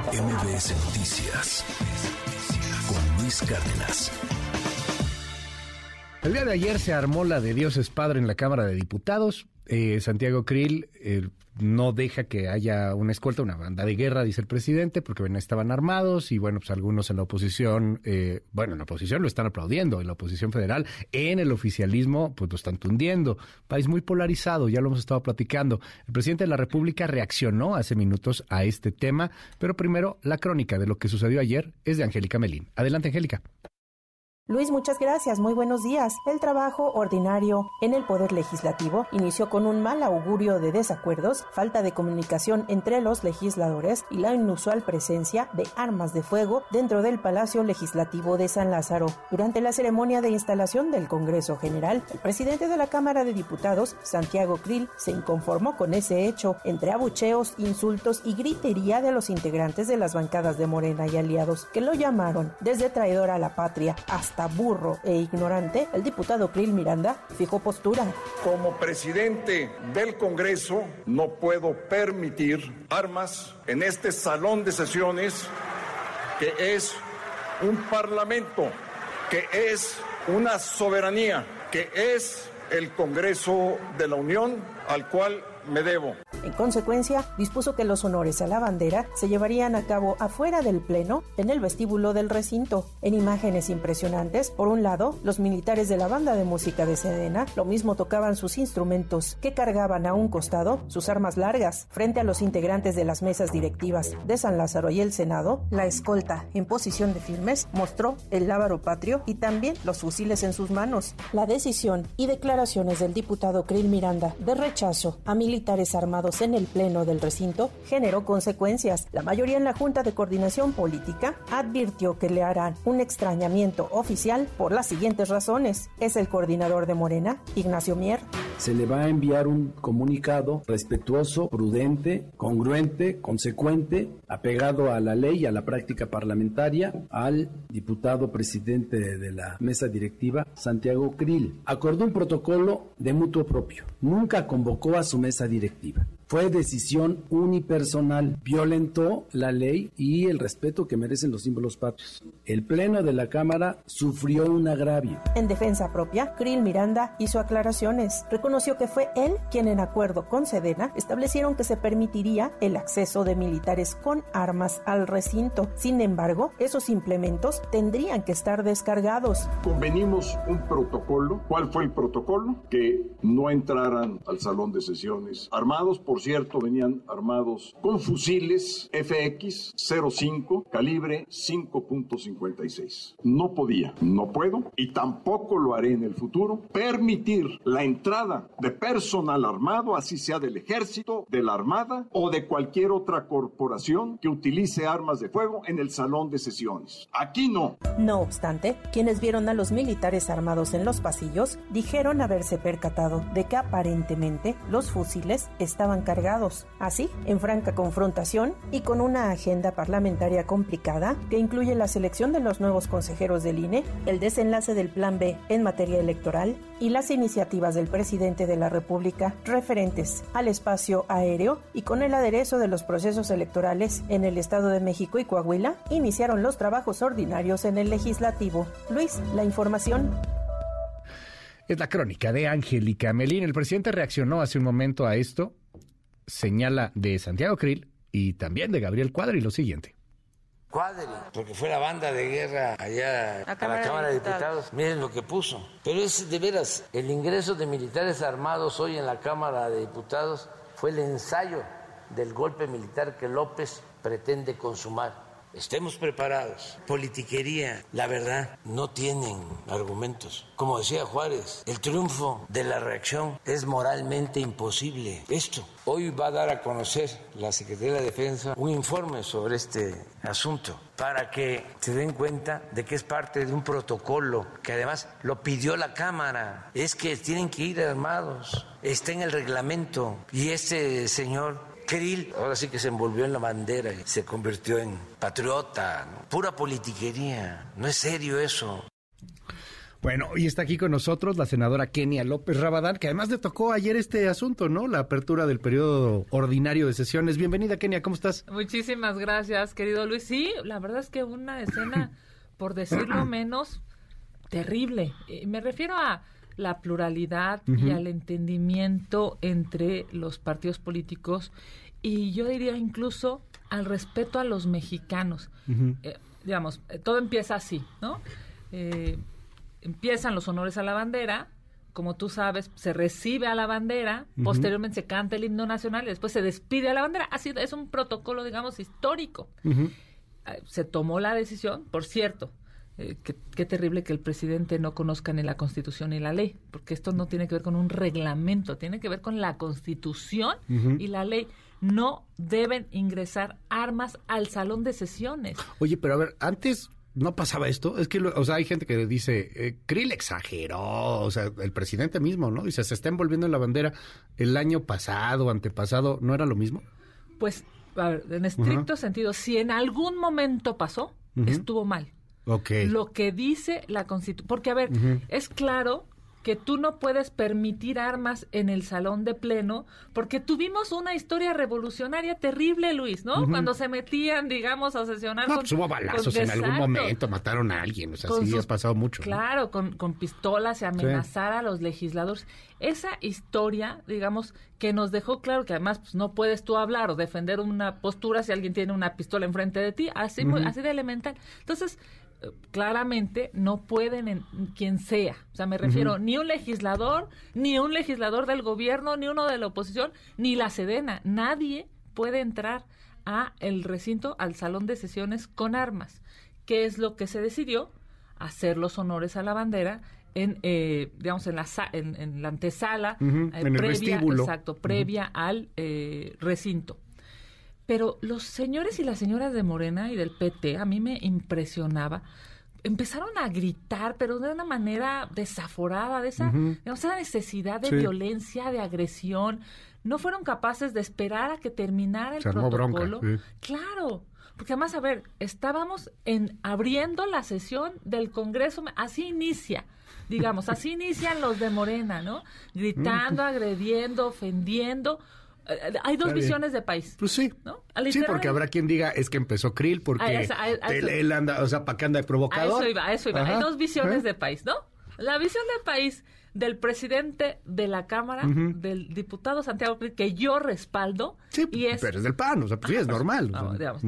MBS Noticias con Luis Cárdenas. El día de ayer se armó la de Dios es Padre en la Cámara de Diputados. Eh, Santiago Krill eh, no deja que haya una escolta, una banda de guerra, dice el presidente, porque bueno, estaban armados y bueno, pues algunos en la oposición, eh, bueno, en la oposición lo están aplaudiendo, en la oposición federal, en el oficialismo, pues lo están tundiendo. País muy polarizado, ya lo hemos estado platicando. El presidente de la República reaccionó hace minutos a este tema, pero primero la crónica de lo que sucedió ayer es de Angélica Melín. Adelante, Angélica. Luis, muchas gracias. Muy buenos días. El trabajo ordinario en el Poder Legislativo inició con un mal augurio de desacuerdos, falta de comunicación entre los legisladores y la inusual presencia de armas de fuego dentro del Palacio Legislativo de San Lázaro. Durante la ceremonia de instalación del Congreso General, el presidente de la Cámara de Diputados, Santiago Krill, se inconformó con ese hecho, entre abucheos, insultos y gritería de los integrantes de las bancadas de Morena y aliados, que lo llamaron desde traidor a la patria hasta burro e ignorante, el diputado Krill Miranda fijó postura. Como presidente del Congreso no puedo permitir armas en este salón de sesiones que es un parlamento, que es una soberanía, que es el Congreso de la Unión al cual me debo. En consecuencia, dispuso que los honores a la bandera se llevarían a cabo afuera del Pleno, en el vestíbulo del recinto. En imágenes impresionantes, por un lado, los militares de la banda de música de Sedena lo mismo tocaban sus instrumentos, que cargaban a un costado sus armas largas. Frente a los integrantes de las mesas directivas de San Lázaro y el Senado, la escolta, en posición de firmes, mostró el lábaro patrio y también los fusiles en sus manos. La decisión y declaraciones del diputado Krill Miranda de rechazo a militares armados en el pleno del recinto generó consecuencias. La mayoría en la Junta de Coordinación Política advirtió que le harán un extrañamiento oficial por las siguientes razones. Es el coordinador de Morena, Ignacio Mier. Se le va a enviar un comunicado respetuoso, prudente, congruente, consecuente, apegado a la ley y a la práctica parlamentaria al diputado presidente de la mesa directiva, Santiago Krill. Acordó un protocolo de mutuo propio. Nunca convocó a su mesa directiva. Fue decisión unipersonal, violentó la ley y el respeto que merecen los símbolos patrios. El Pleno de la Cámara sufrió un agravio. En defensa propia, Krill Miranda hizo aclaraciones. Reconoció que fue él quien, en acuerdo con Sedena, establecieron que se permitiría el acceso de militares con armas al recinto. Sin embargo, esos implementos tendrían que estar descargados. Convenimos un protocolo. ¿Cuál fue el protocolo? Que no entraran al salón de sesiones armados por cierto, venían armados con fusiles FX-05 calibre 5.56. No podía, no puedo y tampoco lo haré en el futuro permitir la entrada de personal armado, así sea del ejército, de la armada o de cualquier otra corporación que utilice armas de fuego en el salón de sesiones. Aquí no. No obstante, quienes vieron a los militares armados en los pasillos dijeron haberse percatado de que aparentemente los fusiles estaban cargados. Así, en franca confrontación y con una agenda parlamentaria complicada que incluye la selección de los nuevos consejeros del INE, el desenlace del Plan B en materia electoral y las iniciativas del presidente de la República referentes al espacio aéreo y con el aderezo de los procesos electorales en el Estado de México y Coahuila, iniciaron los trabajos ordinarios en el legislativo. Luis, la información. Es la crónica de Angélica Melín. El presidente reaccionó hace un momento a esto señala de Santiago Krill y también de Gabriel Cuadri lo siguiente. Cuadri, porque fue la banda de guerra allá a la Cámara de Diputados. Miren lo que puso. Pero es de veras, el ingreso de militares armados hoy en la Cámara de Diputados fue el ensayo del golpe militar que López pretende consumar estemos preparados. Politiquería, la verdad, no tienen argumentos. Como decía Juárez, el triunfo de la reacción es moralmente imposible. Esto, hoy va a dar a conocer la Secretaría de Defensa un informe sobre este asunto para que se den cuenta de que es parte de un protocolo que además lo pidió la Cámara. Es que tienen que ir armados. Está en el reglamento. Y este señor Krill ahora sí que se envolvió en la bandera y se convirtió en patriota. Pura politiquería. No es serio eso. Bueno, y está aquí con nosotros la senadora Kenia López Rabadán, que además le tocó ayer este asunto, ¿no? La apertura del periodo ordinario de sesiones. Bienvenida, Kenia, ¿cómo estás? Muchísimas gracias, querido Luis. Sí, la verdad es que una escena, por decirlo menos, terrible. Me refiero a la pluralidad y al entendimiento entre los partidos políticos y yo diría incluso al respeto a los mexicanos. Eh, digamos, eh, todo empieza así, ¿no? Eh, empiezan los honores a la bandera, como tú sabes, se recibe a la bandera, posteriormente se canta el himno nacional y después se despide a la bandera. Así es un protocolo, digamos, histórico. Ah, se tomó la decisión, por cierto, eh, qué, terrible que el presidente no conozca ni la Constitución ni la ley, porque esto no tiene que ver con un reglamento, tiene que ver con la Constitución y la ley. No deben ingresar armas al salón de sesiones. Oye, pero a ver, antes no pasaba esto. Es que, o sea, hay gente que dice, eh, Krill exageró, o sea, el presidente mismo, ¿no? Dice, se está envolviendo en la bandera. El año pasado, antepasado, ¿no era lo mismo? Pues, a ver, en estricto sentido, si en algún momento pasó, estuvo mal. Okay. Lo que dice la Constitución. Porque, a ver, es claro que tú no puedes permitir armas en el salón de pleno, porque tuvimos una historia revolucionaria terrible, Luis, ¿no? Cuando se metían, digamos, a sesionar no, pues hubo balazos en algún momento, mataron a alguien, o sea, sí ha pasado mucho. Claro, con, con, pistolas y amenazar a los legisladores. Esa historia, digamos, que nos dejó claro que además pues, no puedes tú hablar o defender una postura si alguien tiene una pistola enfrente de ti, así, así de elemental. Entonces, claramente no pueden en quien sea. O sea, me refiero ni un legislador, ni un legislador del gobierno, ni uno de la oposición, ni la Sedena. Nadie puede entrar a el recinto, al salón de sesiones con armas. ¿Qué es lo que se decidió? Hacer los honores a la bandera en, eh, digamos, en la, en, la antesala, eh, en previa, exacto, previa al eh, recinto. Pero los señores y las señoras de Morena y del PT, a mí me impresionaba, empezaron a gritar, pero de una manera desaforada, de esa, esa necesidad de violencia, de agresión. No fueron capaces de esperar a que terminara el protocolo. Claro, porque además, a ver, estábamos en abriendo la sesión del Congreso, así inicia, digamos, así inician los de Morena, ¿no? Gritando, agrediendo, ofendiendo hay dos visiones de país. Pues sí. Sí, porque habrá quien diga es que empezó Krill porque él, anda, o sea, ¿para qué anda de provocador? A eso iba, a eso iba. Hay dos visiones de país, ¿no? La visión de país del presidente de la Cámara, del diputado Santiago que yo respaldo. Sí, y es, pero es del PAN, o sea, pues sí, es normal.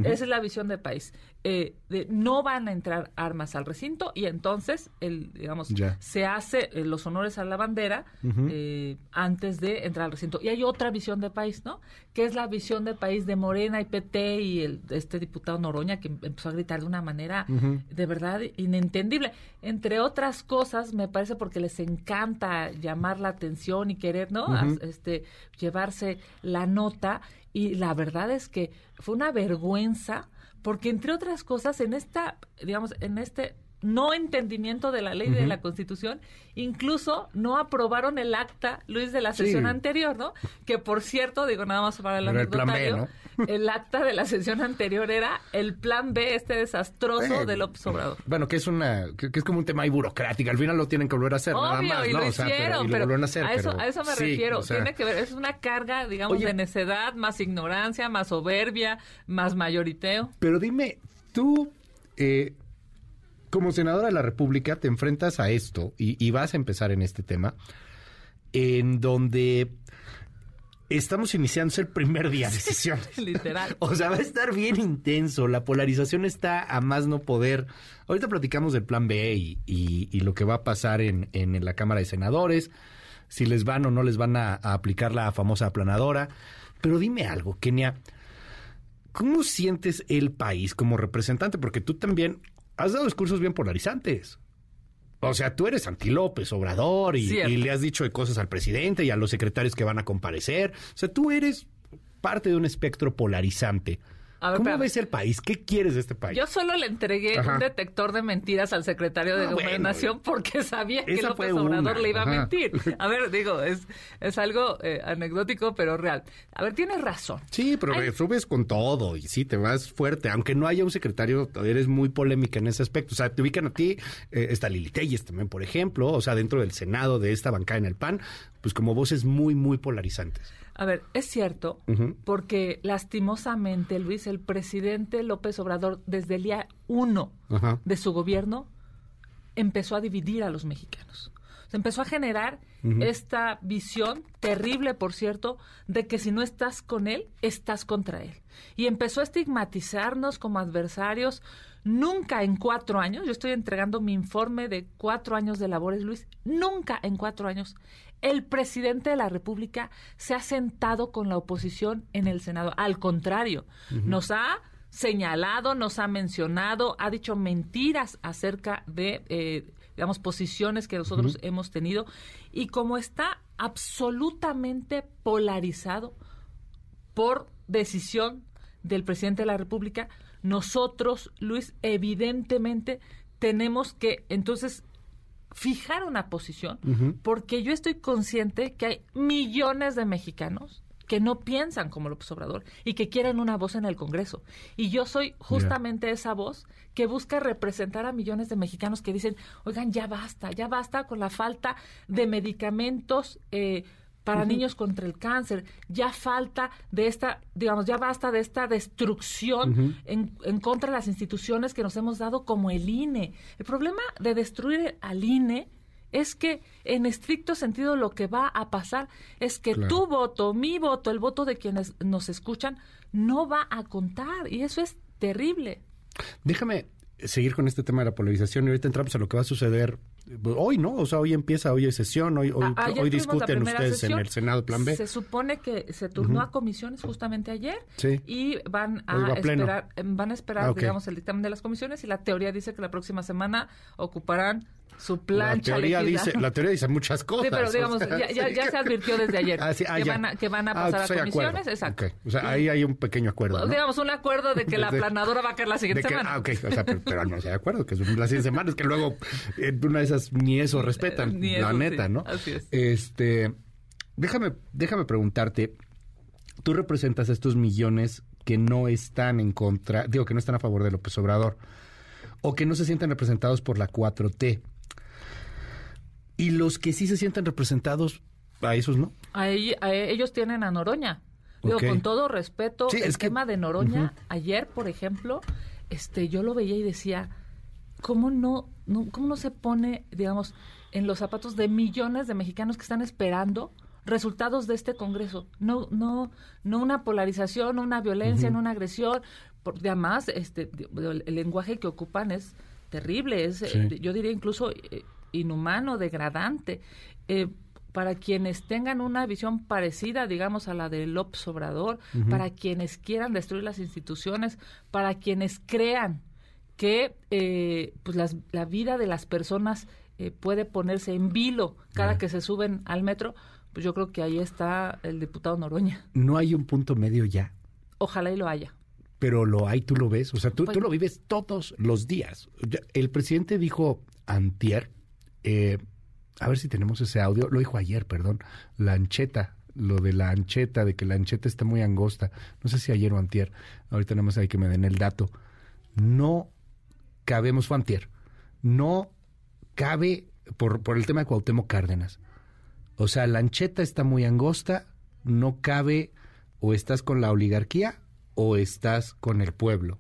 Esa es la visión de país. Eh, de, no van a entrar armas al recinto y entonces, el, digamos, se hace eh, los honores a la bandera eh, antes de entrar al recinto. Y hay otra visión de país, ¿no? Que es la visión de país de Morena y PT y el, este diputado Noroña que empezó a gritar de una manera de verdad inentendible. Entre otras cosas, me parece porque les encanta llamar la atención y querer, ¿no? Este, llevarse la nota. Y la verdad es que fue una vergüenza porque entre otras cosas en esta, digamos, en este no entendimiento de la ley de la Constitución, incluso no aprobaron el acta, Luis, de la sesión anterior, ¿no? Que por cierto, digo nada más para el anecdotario, el, acta de la sesión anterior era el plan B, este desastroso del Obrador. Bueno, que es una, que, es como un tema ahí burocrático, al final lo tienen que volver a hacer, nada más, y ¿no? Lo hicieron, pero, a, hacer, a, eso, a eso me refiero, tiene que ver, es una carga, digamos, de necedad, más ignorancia, más soberbia, más mayoriteo. Pero dime, tú... Eh, como senadora de la República te enfrentas a esto y, vas a empezar en este tema, en donde estamos iniciando el primer día de sesión. Literal. O sea, va a estar bien intenso. La polarización está a más no poder. Ahorita platicamos del plan B y, lo que va a pasar en, la Cámara de Senadores, si les van o no les van a, a aplicar la famosa aplanadora. Pero dime algo, Kenia. ¿Cómo sientes el país como representante? Porque tú también has dado discursos bien polarizantes. O sea, tú eres anti López Obrador y, le has dicho de cosas al presidente y a los secretarios que van a comparecer. O sea, tú eres parte de un espectro polarizante. ¿Cómo ves el país? ¿Qué quieres de este país? Yo solo le entregué un detector de mentiras al secretario de ah, Gobernación porque sabía que López Obrador le iba a mentir. A ver, digo, es, es algo eh, anecdótico, pero real. A ver, tienes razón. Sí, pero subes con todo y sí, te vas fuerte. Aunque no haya un secretario, eres muy polémica en ese aspecto. O sea, te ubican a ti, eh, está Lili Telles también, por ejemplo, o sea, dentro del Senado de esta bancada en el PAN, pues como voces muy, muy polarizantes. A ver, es cierto, porque lastimosamente, Luis, el presidente López Obrador, desde el día uno de su gobierno, empezó a dividir a los mexicanos. Se empezó a generar esta visión, terrible por cierto, de que si no estás con él, estás contra él. Y empezó a estigmatizarnos como adversarios. Nunca en cuatro años, yo estoy entregando mi informe de cuatro años de labores, Luis, nunca en cuatro años el presidente de la República se ha sentado con la oposición en el Senado. Al contrario, nos ha señalado, nos ha mencionado, ha dicho mentiras acerca de, eh, digamos, posiciones que nosotros hemos tenido. Y como está absolutamente polarizado por decisión del presidente de la República, nosotros, Luis, evidentemente tenemos que entonces fijar una posición, porque yo estoy consciente que hay millones de mexicanos que no piensan como López Obrador y que quieren una voz en el Congreso. Y yo soy justamente esa voz que busca representar a millones de mexicanos que dicen, oigan, ya basta, ya basta con la falta de medicamentos. Eh, para niños contra el cáncer. Ya falta de esta, digamos, ya basta de esta destrucción en, en, contra de las instituciones que nos hemos dado como el INE. El problema de destruir al INE es que en estricto sentido lo que va a pasar es que tu voto, mi voto, el voto de quienes nos escuchan, no va a contar. Y eso es terrible. Déjame seguir con este tema de la polarización y ahorita entramos a lo que va a suceder hoy, ¿no? O sea, hoy empieza, hoy es sesión, hoy, hoy, hoy discuten ustedes en el Senado Plan B. Se supone que se turnó a comisiones justamente ayer y van a, esperar, van a esperar, ah, digamos, el dictamen de las comisiones y la teoría dice que la próxima semana ocuparán su plancha. La teoría, dice, la teoría dice muchas cosas. Sí, pero digamos, ya, se advirtió desde ayer ah, ah, que, van a, que, van a, pasar a comisiones. Exacto. O sea, ahí hay un pequeño acuerdo. Digamos, un acuerdo de que la planadora va a caer la siguiente semana. Ah, ok. O sea, pero, no se de acuerdo, que es la siguiente semana, es que luego eh, una de esas ni eso respetan, la neta, ¿no? Así es. Este, déjame, déjame preguntarte, tú representas a estos millones que no están en contra, digo, que no están a favor de López Obrador, o que no se sienten representados por la 4T. Y los que sí se sienten representados, a esos no. A, ellos tienen a Noroña. Digo, con todo respeto, el esquema de Noroña, ayer, por ejemplo, este, yo lo veía y decía, ¿cómo no, no, cómo no se pone, digamos, en los zapatos de millones de mexicanos que están esperando resultados de este Congreso? No, no, no una polarización, no una violencia, no una agresión. Porque además, este, el lenguaje que ocupan es terrible, es, eh, yo diría incluso eh, inhumano, degradante. Eh, para quienes tengan una visión parecida, digamos, a la de López Obrador, para quienes quieran destruir las instituciones, para quienes crean que eh, pues la vida de las personas eh, puede ponerse en vilo cada que se suben al metro, pues yo creo que ahí está el diputado Noroña. ¿No hay un punto medio ya? Ojalá y lo haya. Pero lo hay, tú lo ves, o sea, tú, tú pues lo vives todos los días. El presidente dijo antier, eh, a ver si tenemos ese audio, lo dijo ayer, perdón, la ancheta, lo de la ancheta, de que la ancheta está muy angosta, no sé si ayer o antier, ahorita nada más hay que me den el dato, no cabemos, fue antier, no cabe por, el tema de Cuauhtémoc Cárdenas, o sea, la ancheta está muy angosta, no cabe o estás con la oligarquía o estás con el pueblo.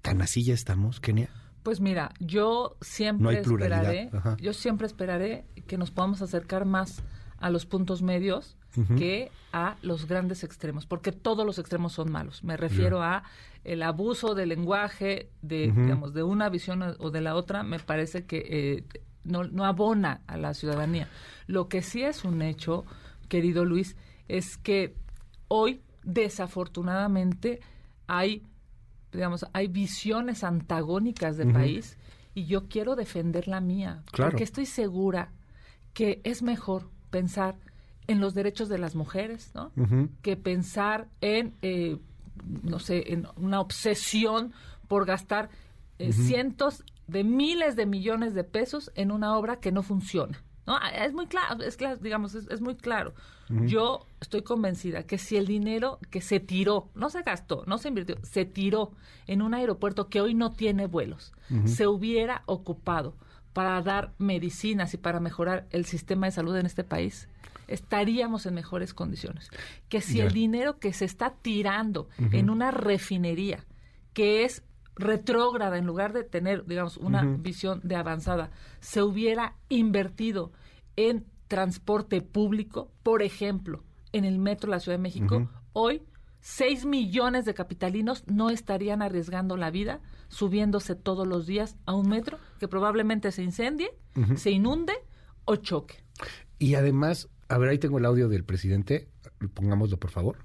¿Tan así ya estamos, Kenia? Pues mira, yo siempre esperaré, yo siempre esperaré que nos podamos acercar más a los puntos medios que a los grandes extremos, porque todos los extremos son malos. Me refiero a el abuso del lenguaje, de digamos, de una visión o de la otra, me parece que eh, no, no abona a la ciudadanía. Lo que sí es un hecho, querido Luis, es que hoy, desafortunadamente, hay digamos, hay visiones antagónicas del país y yo quiero defender la mía, porque estoy segura que es mejor pensar en los derechos de las mujeres, ¿no? Que pensar en, eh, no sé, en una obsesión por gastar eh, cientos de miles de millones de pesos en una obra que no funciona. ¿No? Ah, es muy claro, es claro, digamos, es, muy claro. Yo estoy convencida que si el dinero que se tiró, no se gastó, no se invirtió, se tiró en un aeropuerto que hoy no tiene vuelos, se hubiera ocupado para dar medicinas y para mejorar el sistema de salud en este país, estaríamos en mejores condiciones. Que si el dinero que se está tirando en una refinería, que es retrógrada en lugar de tener, digamos, una visión de avanzada, se hubiera invertido en transporte público, por ejemplo, en el metro de la Ciudad de México, hoy 6 millones de capitalinos no estarían arriesgando la vida subiéndose todos los días a un metro que probablemente se incendie, se inunde o choque. Y además, a ver, ahí tengo el audio del presidente, pongámoslo por favor.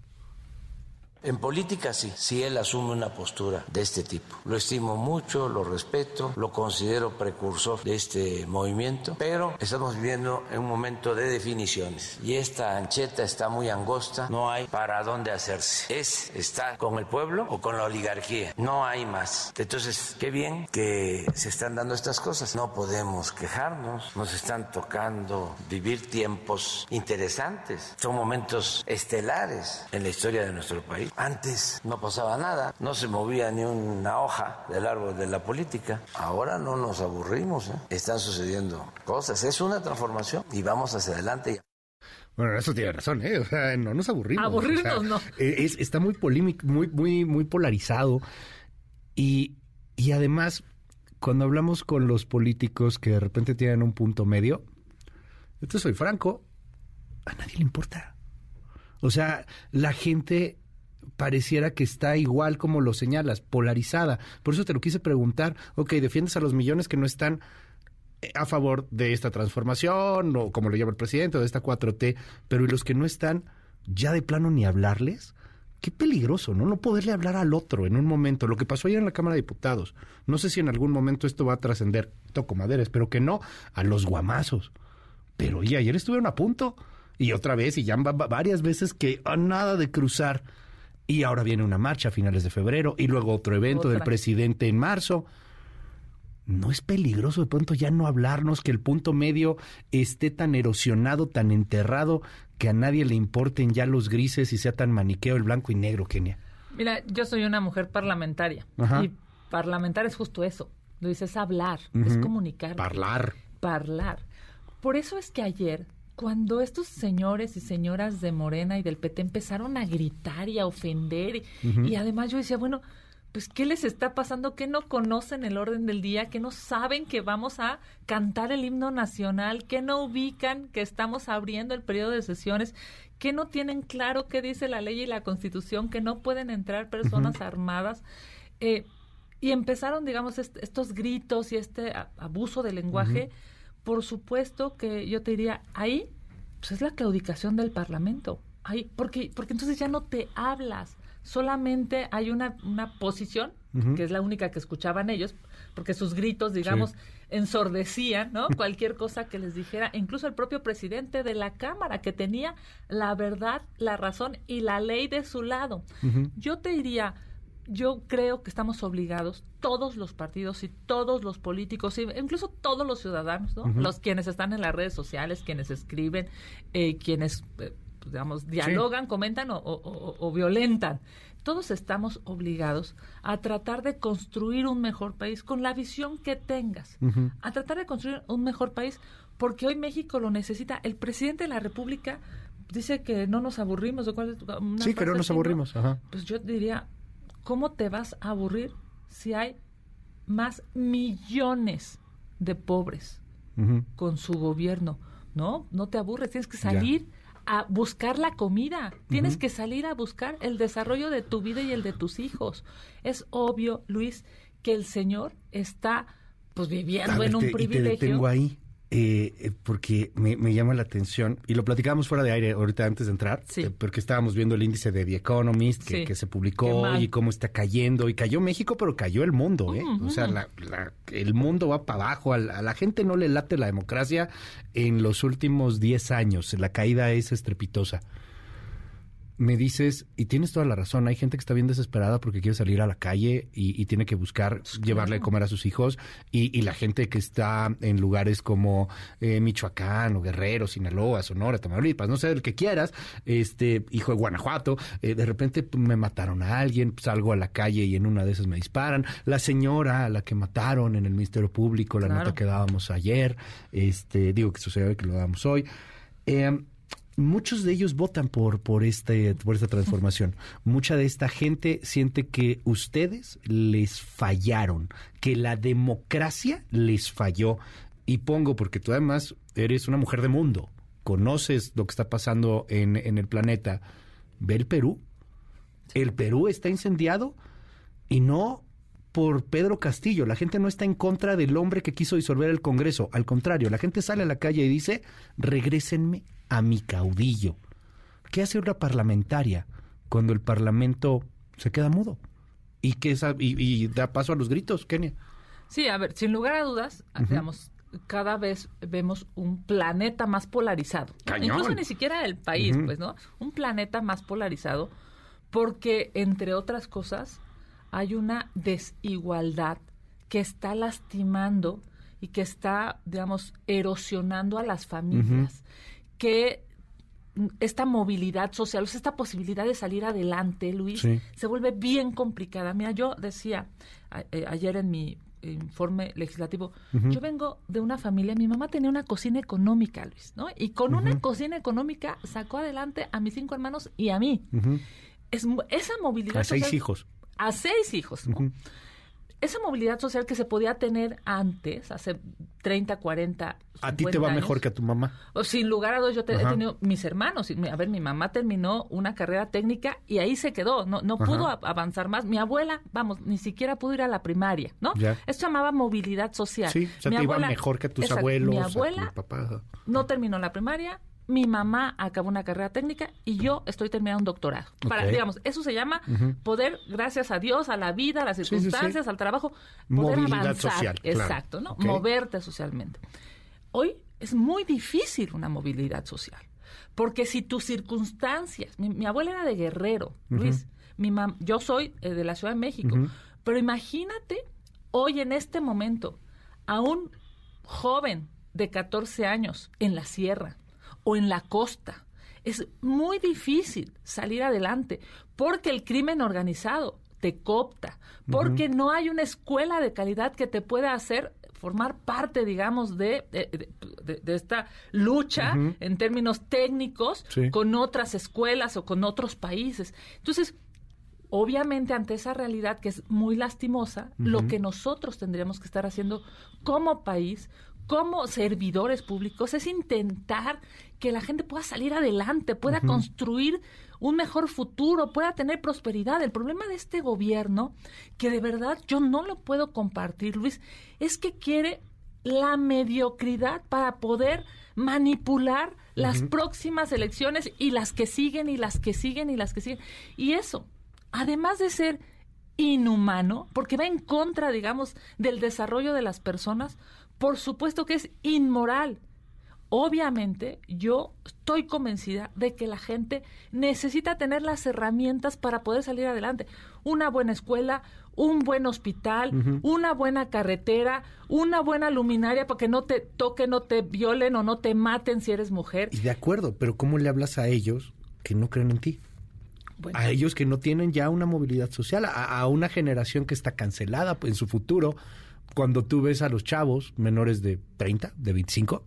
En política sí, si él asume una postura de este tipo. Lo estimo mucho, lo respeto, lo considero precursor de este movimiento, pero estamos viviendo en un momento de definiciones y esta ancheta está muy angosta, no hay para dónde hacerse. Es estar con el pueblo o con la oligarquía, no hay más. Entonces, qué bien que se están dando estas cosas. No podemos quejarnos, nos están tocando vivir tiempos interesantes, son momentos estelares en la historia de nuestro país. Antes no pasaba nada, no se movía ni una hoja del árbol de la política. Ahora no nos aburrimos, ¿eh? están sucediendo cosas. Es una transformación y vamos hacia adelante. Bueno, eso tiene razón, ¿eh? O sea, no nos aburrimos. Aburrirnos, no. Eh, es, está muy polémico, muy, muy, muy polarizado. Y, y además, cuando hablamos con los políticos que de repente tienen un punto medio, yo soy franco, a nadie le importa. O sea, la gente pareciera que está igual como lo señalas, polarizada. Por eso te lo quise preguntar, ok, defiendes a los millones que no están eh, a favor de esta transformación, o como lo llama el presidente, o de esta 4T, pero ¿y los que no están ya de plano ni hablarles? Qué peligroso, ¿no? No poderle hablar al otro en un momento. Lo que pasó ayer en la Cámara de Diputados. No sé si en algún momento esto va a trascender, toco madera, espero que no, a los guamazos. Pero y ayer estuvieron a punto. Y otra vez, y ya varias veces que a nada de cruzar y ahora viene una marcha a finales de febrero y luego otro evento del presidente en marzo. ¿No es peligroso de pronto ya no hablarnos que el punto medio esté tan erosionado, tan enterrado, que a nadie le importen ya los grises y sea tan maniqueo el blanco y negro, Kenia? Mira, yo soy una mujer parlamentaria y parlamentar es justo eso. Lo dices hablar, es comunicar. Hablar. Hablar. Por eso es que ayer cuando estos señores y señoras de Morena y del PT empezaron a gritar y a ofender, y, además yo decía, bueno, pues ¿qué les está pasando? ¿Que no conocen el orden del día? ¿Que no saben que vamos a cantar el himno nacional? ¿Que no ubican que estamos abriendo el periodo de sesiones? ¿Que no tienen claro qué dice la ley y la constitución? ¿Que no pueden entrar personas armadas? Eh, y empezaron, digamos, estos gritos y este abuso de lenguaje por supuesto que yo te diría, ahí pues es la claudicación del Parlamento. Ahí, porque, porque entonces ya no te hablas, solamente hay una, una posición, que es la única que escuchaban ellos, porque sus gritos, digamos, ensordecían, ¿no? Cualquier cosa que les dijera, incluso el propio presidente de la Cámara, que tenía la verdad, la razón y la ley de su lado. Yo te diría, yo creo que estamos obligados, todos los partidos y todos los políticos, incluso todos los ciudadanos, ¿no? los quienes están en las redes sociales, quienes escriben, eh, quienes, eh, pues, digamos, dialogan, comentan o, violentan. Todos estamos obligados a tratar de construir un mejor país con la visión que tengas, a tratar de construir un mejor país porque hoy México lo necesita. El presidente de la República dice que no nos aburrimos. cuál sí, que no nos aburrimos. Ajá. Pues yo diría, ¿cómo te vas a aburrir si hay más millones de pobres con su gobierno? No, no te aburres, tienes que salir a buscar la comida, tienes que salir a buscar el desarrollo de tu vida y el de tus hijos. Es obvio, Luis, que el Señor está pues viviendo en un privilegio. Y ahí. Eh, eh, porque me, llama la atención, y lo platicábamos fuera de aire ahorita antes de entrar, eh, porque estábamos viendo el índice de The Economist que, se publicó y cómo está cayendo, y cayó México, pero cayó el mundo, ¿eh? O sea, el mundo va para abajo, a la, gente no le late la democracia en los últimos 10 años, la caída es estrepitosa. Me dices, y tienes toda la razón, hay gente que está bien desesperada porque quiere salir a la calle y, tiene que buscar llevarle a comer a sus hijos, y, la gente que está en lugares como eh, Michoacán o Guerrero, Sinaloa, Sonora, Tamaulipas, no sé, el que quieras, este hijo de Guanajuato, eh, de repente pues, me mataron a alguien, salgo a la calle y en una de esas me disparan, la señora a la que mataron en el Ministerio Público, la nota que dábamos ayer, este digo que sucedió que lo damos hoy. Eh, muchos de ellos votan por, por, este, por esta transformación. Mucha de esta gente siente que ustedes les fallaron, que la democracia les falló. Y pongo, porque tú además eres una mujer de mundo, conoces lo que está pasando en, en el planeta. Ve el Perú. El Perú está incendiado y no por Pedro Castillo. La gente no está en contra del hombre que quiso disolver el Congreso. Al contrario, la gente sale a la calle y dice, regrésenme a mi caudillo. ¿Qué hace una parlamentaria cuando el Parlamento se queda mudo? Y, que y, da paso a los gritos, Kenia. Sí, a ver, sin lugar a dudas, digamos, cada vez vemos un planeta más polarizado. Incluso ni siquiera el país, pues, ¿no? Un planeta más polarizado porque, entre otras cosas, hay una desigualdad que está lastimando y que está, digamos, erosionando a las familias que esta movilidad social, esta posibilidad de salir adelante, Luis, se vuelve bien complicada. Mira, yo decía eh, ayer en mi informe legislativo, yo vengo de una familia, mi mamá tenía una cocina económica, Luis, ¿no? Y con una cocina económica sacó adelante a mis cinco hermanos y a mí. es, esa movilidad... A seis hijos. A seis hijos, ¿no? Esa movilidad social que se podía tener antes, hace 30, 40, ¿A ti te va mejor que a tu mamá? Sin lugar a dudas, yo he tenido mis hermanos. A ver, mi mamá terminó una carrera técnica y ahí se quedó. No, no pudo avanzar más. Mi abuela, vamos, ni siquiera pudo ir a la primaria, ¿no? Esto se llamaba movilidad social. Sí, o sea, te iba mejor que tus abuelos. Mi abuela no terminó la primaria, mi mamá acabó una carrera técnica y yo estoy terminando un doctorado. Para, digamos, eso se llama poder, gracias a Dios, a la vida, a las circunstancias, al trabajo, poder Movilidad Social, Exacto, ¿no? Moverte socialmente. Hoy es muy difícil una movilidad social. Porque si tus circunstancias, mi, abuela era de Guerrero, Luis, mi yo soy eh, de la Ciudad de México, pero imagínate hoy en este momento a un joven de 14 años en la sierra, o en la costa. Es muy difícil salir adelante porque el crimen organizado te copta, porque no hay una escuela de calidad que te pueda hacer formar parte, digamos, de, de, esta lucha en términos técnicos con otras escuelas o con otros países. Entonces, obviamente ante esa realidad que es muy lastimosa, lo que nosotros tendríamos que estar haciendo como país, como servidores públicos es intentar que la gente pueda salir adelante, pueda construir un mejor futuro, pueda tener prosperidad. El problema de este gobierno, que de verdad yo no lo puedo compartir, Luis, es que quiere la mediocridad para poder manipular las próximas elecciones y las que siguen y las que siguen y las que siguen. Y eso, además de ser inhumano, porque va en contra, digamos, del desarrollo de las personas, por supuesto que es inmoral. Obviamente, yo estoy convencida de que la gente necesita tener las herramientas para poder salir adelante. Una buena escuela, un buen hospital, una buena carretera, una buena luminaria para que no te toquen, no te violen o no te maten si eres mujer. Y de acuerdo, pero ¿cómo le hablas a ellos que no creen en ti? A ellos que no tienen ya una movilidad social, a, a una generación que está cancelada en su futuro cuando tú ves a los chavos menores de 30, de 25,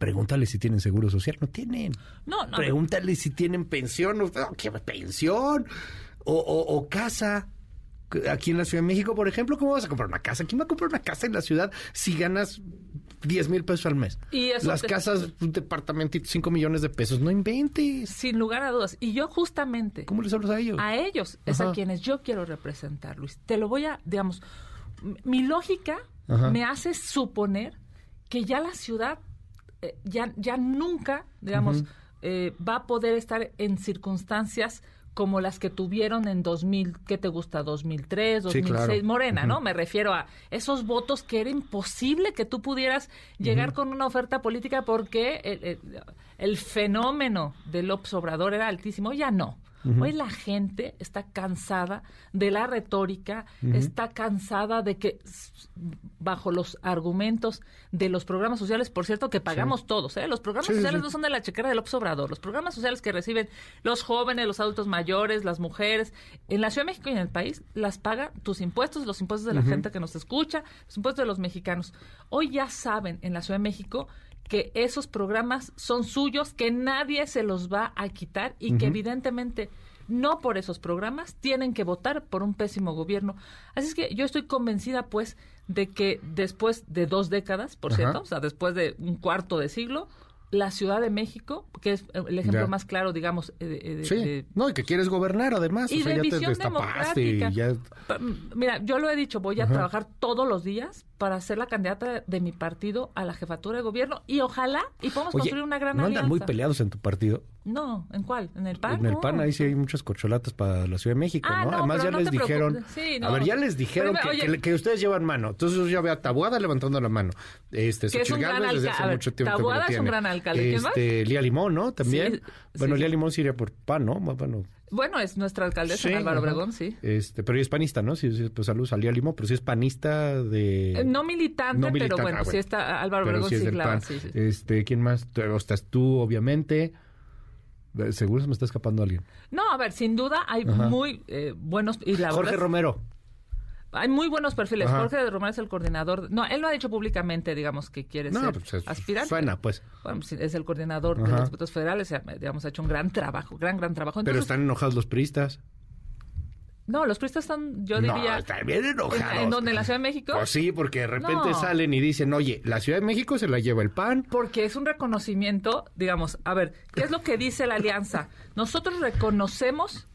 pregúntale si tienen seguro social. No tienen. No, no. Pregúntale si tienen pensión. ¿Qué pensión? O, casa. Aquí en la Ciudad de México, por ejemplo, ¿cómo vas a comprar una casa? ¿Quién va a comprar una casa en la ciudad si ganas 10 mil pesos al mes? Y Las casas, un departamento, 5 millones de pesos. No inventes. Sin lugar a dudas. Y yo justamente... ¿Cómo les hablas a ellos? A ellos es a quienes yo quiero representar, Luis. Te lo voy a, digamos mi lógica me hace suponer que ya la ciudad eh, ya, ya nunca, digamos, eh, va a poder estar en circunstancias como las que tuvieron en 2000, ¿qué te gusta? 2003, 2006, Morena, ¿no? Me refiero a esos votos que era imposible que tú pudieras llegar con una oferta política porque el, el, fenómeno del López Obrador era altísimo, ya no. Hoy la gente está cansada de la retórica, está cansada de que bajo los argumentos de los programas sociales, por cierto, que pagamos todos, ¿eh? los programas sociales no son de la chequera del Obrador, los programas sociales que reciben los jóvenes, los adultos mayores, las mujeres, en la Ciudad de México y en el país, las pagan tus impuestos, los impuestos de la gente que nos escucha, los impuestos de los mexicanos. Hoy ya saben en la Ciudad de México que esos programas son suyos, que nadie se los va a quitar y que evidentemente no por esos programas tienen que votar por un pésimo gobierno. Así es que yo estoy convencida, pues, de que después de dos décadas, por cierto, o sea, después de un cuarto de siglo, la Ciudad de México, que es el ejemplo más claro, digamos. Eh, sí, no, y que quieres gobernar además. Y o sea, de ya visión te democrática. ya... Mira, yo lo he dicho, voy a trabajar todos los días para ser la candidata de mi partido a la jefatura de gobierno y ojalá y podamos construir una gran ¿no andan muy peleados en tu partido? No, ¿en cuál? ¿En el PAN? En el PAN ahí sí hay muchas corcholatas para la Ciudad de México, ah, ¿no? Además ya les dijeron, a ver, ya les dijeron que, ustedes llevan mano. Entonces yo veo a Tabuada levantando la mano. Este, que es un gran. Desde hace mucho tiempo Tabuada es un gran alcalde. Este, Lía Limón, ¿no? También. bueno, Lía Limón sí iría por PAN, ¿no? Bueno, bueno, es nuestra alcaldesa Álvaro Obregón, sí. Este, pero ella es panista, ¿no? Sí, sí pues saludos a Lía Limón, pero sí es panista de... Eh, no militante, pero bueno, ah, sí está Álvaro Obregón, sí, claro. Sí, Este, ¿quién más? Estás tú, obviamente. Seguro se me está escapando alguien. No, a ver, sin duda hay muy eh, buenos... Y la Jorge Romero. Hay muy buenos perfiles. Jorge de Romero es el coordinador. No, él lo ha dicho públicamente, digamos, que quiere ser pues aspirante. Suena, pues. Bueno, es el coordinador de los diputados federales. Digamos, ha hecho un gran trabajo, gran, gran trabajo. Pero están enojados los priistas. No, los priistas están, yo diría... No, están bien enojados. ¿En, donde? ¿En la Ciudad de México? Pues sí, porque de repente salen y dicen, oye, la Ciudad de México se la lleva el PAN. Porque es un reconocimiento, digamos, a ver, ¿qué es lo que dice la alianza? Nosotros reconocemos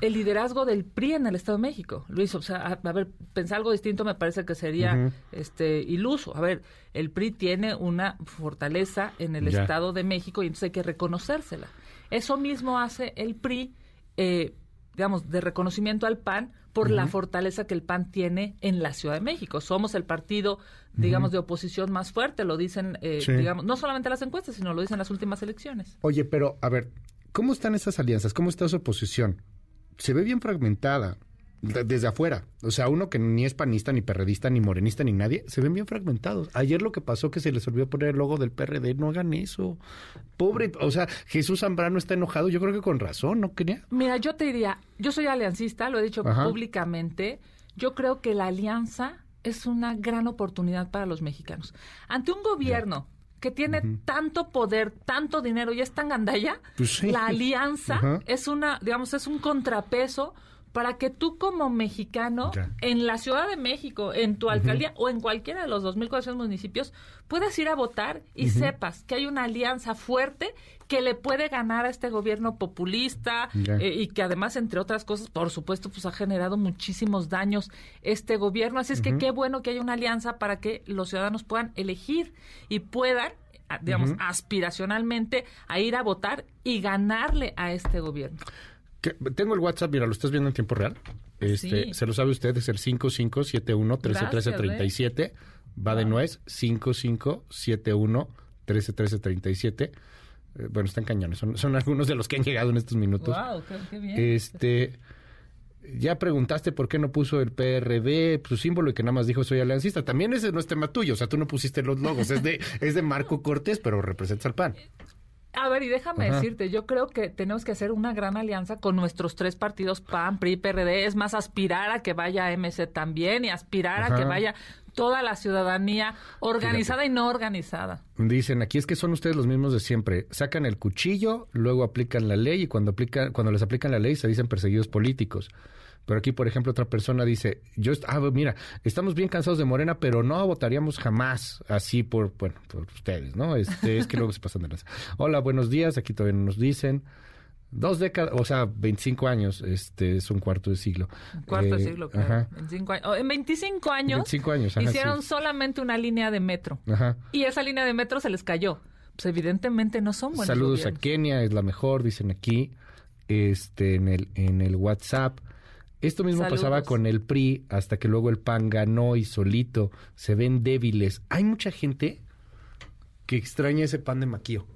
el liderazgo del PRI en el Estado de México. Luis, o sea, a, ver, pensar algo distinto me parece que sería este iluso. A ver, el PRI tiene una fortaleza en el Estado de México y entonces hay que reconocérsela. Eso mismo hace el PRI eh, digamos, de reconocimiento al PAN por la fortaleza que el PAN tiene en la Ciudad de México. Somos el partido, digamos, de oposición más fuerte, lo dicen, eh, digamos, no solamente las encuestas, sino lo dicen las últimas elecciones. Oye, pero, a ver, ¿cómo están esas alianzas? ¿Cómo está su oposición? Se ve bien fragmentada desde afuera. O sea, uno que ni es panista, ni perredista, ni morenista, ni nadie, se ven bien fragmentados. Ayer lo que pasó que se les olvidó poner el logo del PRD, no hagan eso. Pobre, o sea, Jesús Zambrano está enojado, yo creo que con razón, ¿no quería? Mira, yo te diría, yo soy aliancista, lo he dicho públicamente, yo creo que la alianza es una gran oportunidad para los mexicanos. Ante un gobierno que tiene tanto poder, tanto dinero y es tan gandalla, pues la alianza es una, digamos, es un contrapeso para que tú como mexicano en la Ciudad de México, en tu alcaldía o en cualquiera de los 2.400 municipios puedas ir a votar y sepas que hay una alianza fuerte que le puede ganar a este gobierno populista eh, y que además, entre otras cosas, por supuesto, pues ha generado muchísimos daños este gobierno. Así es que qué bueno que haya una alianza para que los ciudadanos puedan elegir y puedan digamos, aspiracionalmente a ir a votar y ganarle a este gobierno tengo el WhatsApp, mira, lo estás viendo en tiempo real. Este, Se lo sabe usted, es el 5571 131337. Va de nuez, 5571 131337. Eh, bueno, están cañones. Son, son algunos de los que han llegado en estos minutos. Wow, qué, bien. Este, ya preguntaste por qué no puso el PRD, su símbolo, y que nada más dijo soy aliancista. También ese no es tema tuyo, o sea, tú no pusiste los logos, es de, es de Marco Cortés, pero representa al PAN. A ver, y déjame decirte, yo creo que tenemos que hacer una gran alianza con nuestros tres partidos, PAN, PRI, PRD, es más, aspirar a que vaya MC también y aspirar a que vaya toda la ciudadanía organizada y no organizada. Dicen, aquí es que son ustedes los mismos de siempre. Sacan el cuchillo, luego aplican la ley y cuando, aplican, cuando les aplican la ley se dicen perseguidos políticos. Pero aquí, por ejemplo, otra persona dice, yo, ah, mira, estamos bien cansados de Morena, pero no votaríamos jamás así por, bueno, por ustedes, ¿no? Este, es que luego se pasan de las... Hola, buenos días, aquí todavía nos dicen. Dos décadas, o sea, 25 años, este es un cuarto de siglo. Un cuarto de eh, siglo, claro. 25 años. en 25 años, 25 años hicieron solamente una línea de metro. Ajá. Y esa línea de metro se les cayó. Pues evidentemente no son buenos Saludos a Kenia, es la mejor, dicen aquí. este, en, el, en el WhatsApp. Esto mismo pasaba con el PRI hasta que luego el PAN ganó y solito se ven débiles. Hay mucha gente que extraña ese pan de maquío.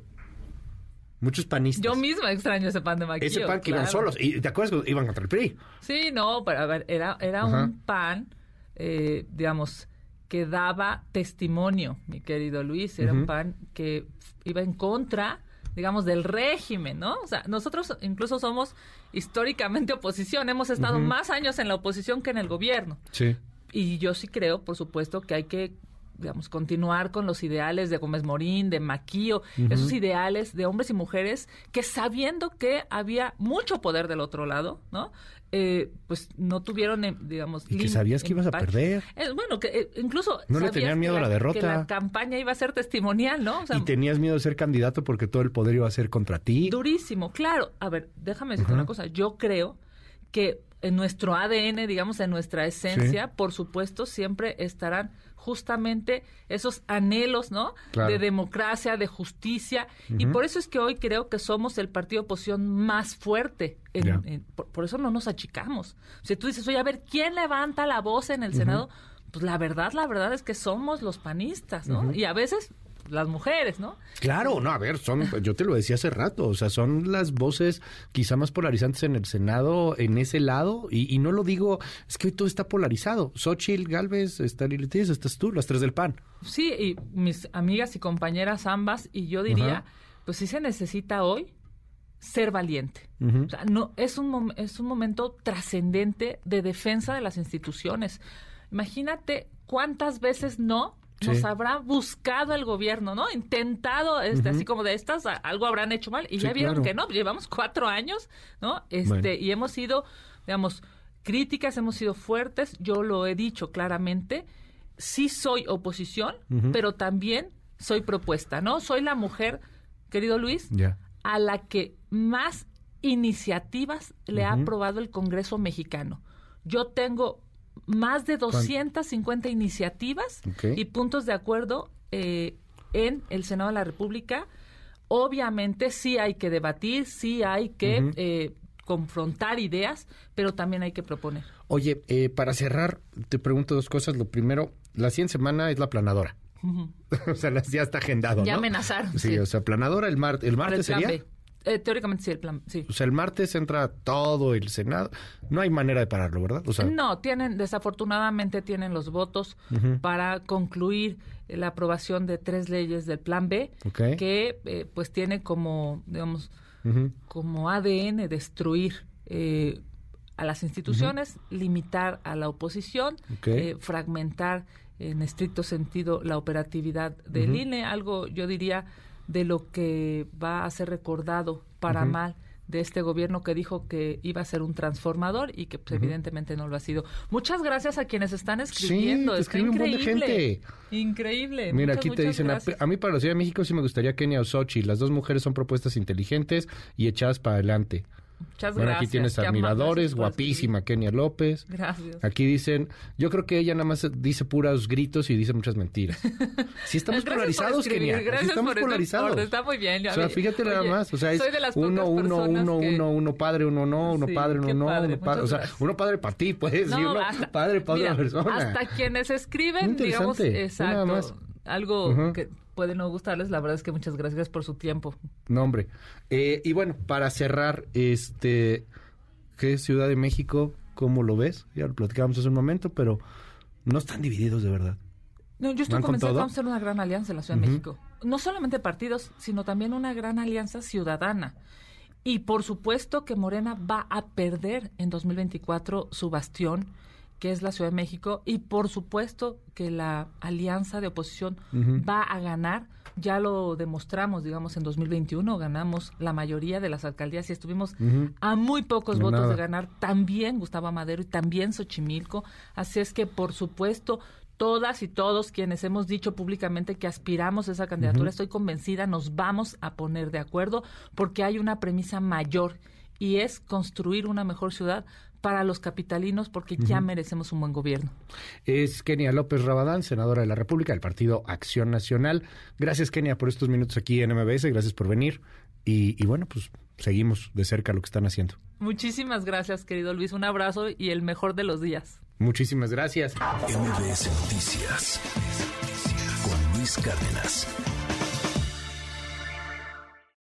Muchos panistas. Yo misma extraño ese pan de maquillo. Ese pan que iban solos. ¿Y te acuerdas que iban contra el PRI? Sí, no, pero a ver, era, era un pan, eh, digamos, que daba testimonio, mi querido Luis. Era un pan que iba en contra, digamos, del régimen, ¿no? O sea, nosotros incluso somos históricamente oposición. Hemos estado más años en la oposición que en el gobierno. Sí. Y yo sí creo, por supuesto, que hay que digamos, continuar con los ideales de Gómez Morín, de Maquío, esos ideales de hombres y mujeres que sabiendo que había mucho poder del otro lado, ¿no? Eh, pues no tuvieron, eh, digamos... Y que sabías que ibas a perder. Eh, bueno, que incluso... No le tenían miedo a la derrota. Que la campaña iba a ser testimonial, ¿no? y tenías miedo de ser candidato porque todo el poder iba a ser contra ti. Durísimo, claro. A ver, déjame decirte una cosa. Yo creo que en nuestro ADN, digamos, en nuestra esencia, por supuesto, siempre estarán justamente esos anhelos, ¿no? De democracia, de justicia. Y por eso es que hoy creo que somos el partido de oposición más fuerte. por, eso no nos achicamos. Si tú dices, oye, a ver, ¿quién levanta la voz en el Senado? Pues la verdad, la verdad es que somos los panistas, ¿no? Y a veces las mujeres, ¿no? Claro, no, a ver, son, yo te lo decía hace rato, o sea, son las voces quizá más polarizantes en el Senado, en ese lado, y, no lo digo, es que hoy todo está polarizado. Xochitl, Galvez, está Lilitis, estás tú, las tres del PAN. Sí, y mis amigas y compañeras ambas, y yo diría, pues sí se necesita hoy ser valiente. o sea, no, es un, es un momento trascendente de defensa de las instituciones. Imagínate cuántas veces no nos habrá buscado el gobierno, ¿no? Intentado, este, así como de estas, algo habrán hecho mal. Y ya vieron que no, llevamos cuatro años, ¿no? Este, y hemos sido, digamos, críticas, hemos sido fuertes, yo lo he dicho claramente, sí soy oposición, pero también soy propuesta, ¿no? Soy la mujer, querido Luis, a la que más iniciativas le ha aprobado el Congreso mexicano. Yo tengo más de 250 iniciativas y puntos de acuerdo eh, en el Senado de la República. Obviamente sí hay que debatir, sí hay que eh, confrontar ideas, pero también hay que proponer. Oye, eh, para cerrar, te pregunto dos cosas. Lo primero, la 100 semana es la planadora. o sea, ya está agendado. Ya amenazaron. Sí, o sea, planadora el, mar el martes sería. Eh, teóricamente sí, el plan, sí. O sea, el martes entra todo el Senado. No hay manera de pararlo, ¿verdad? O sea, no, tienen, desafortunadamente tienen los votos para concluir la aprobación de tres leyes del Plan B, que eh, pues tiene como, digamos, como ADN destruir eh, a las instituciones, limitar a la oposición, fragmentar en estricto sentido la operatividad del INE, algo yo diría de lo que va a ser recordado para mal de este gobierno que dijo que iba a ser un transformador y que pues, evidentemente no lo ha sido. Muchas gracias a quienes están escribiendo. Sí, Está increíble. gente. Increíble. Mira, aquí te dicen, a, mí para la Ciudad de México sí me gustaría Kenia Osochi. Las dos mujeres son propuestas inteligentes y echadas para adelante. Muchas bueno, aquí tienes admiradores, guapísima Kenia López. Gracias. Aquí dicen, yo creo que ella nada más dice puros gritos y dice muchas mentiras. Sí estamos polarizados, Kenia. Gracias estamos por polarizados. está muy bien. O sea, fíjate nada más. O sea, es uno, uno, uno, uno, uno padre, uno no, uno padre, uno no, uno padre. O sea, uno padre para ti, pues, no, y uno padre para otra persona. Hasta quienes escriben, digamos, exacto. Algo que puede no gustarles, la verdad es que muchas gracias por su tiempo. No, hombre. Eh, y bueno, para cerrar, este, ¿qué Ciudad de México? ¿Cómo lo ves? Ya lo platicábamos hace un momento, pero no están divididos de verdad. No, yo estoy convencida que vamos a ser una gran alianza en la Ciudad de México. No solamente partidos, sino también una gran alianza ciudadana. Y por supuesto que Morena va a perder en 2024 su bastión que es la Ciudad de México, y por supuesto que la alianza de oposición va a ganar. Ya lo demostramos, digamos, en 2021 ganamos la mayoría de las alcaldías y estuvimos a muy pocos votos de ganar también Gustavo Madero y también Xochimilco. Así es que, por supuesto, todas y todos quienes hemos dicho públicamente que aspiramos a esa candidatura, estoy convencida, nos vamos a poner de acuerdo porque hay una premisa mayor y es construir una mejor ciudad para los capitalinos porque ya merecemos un buen gobierno. Es Kenia López Rabadán, senadora de la República del Partido Acción Nacional. Gracias, Kenia, por estos minutos aquí en MBS. Gracias por venir. Y, bueno, pues seguimos de cerca lo que están haciendo. Muchísimas gracias, querido Luis. Un abrazo y el mejor de los días. Muchísimas gracias. MBS Noticias con Luis Cárdenas.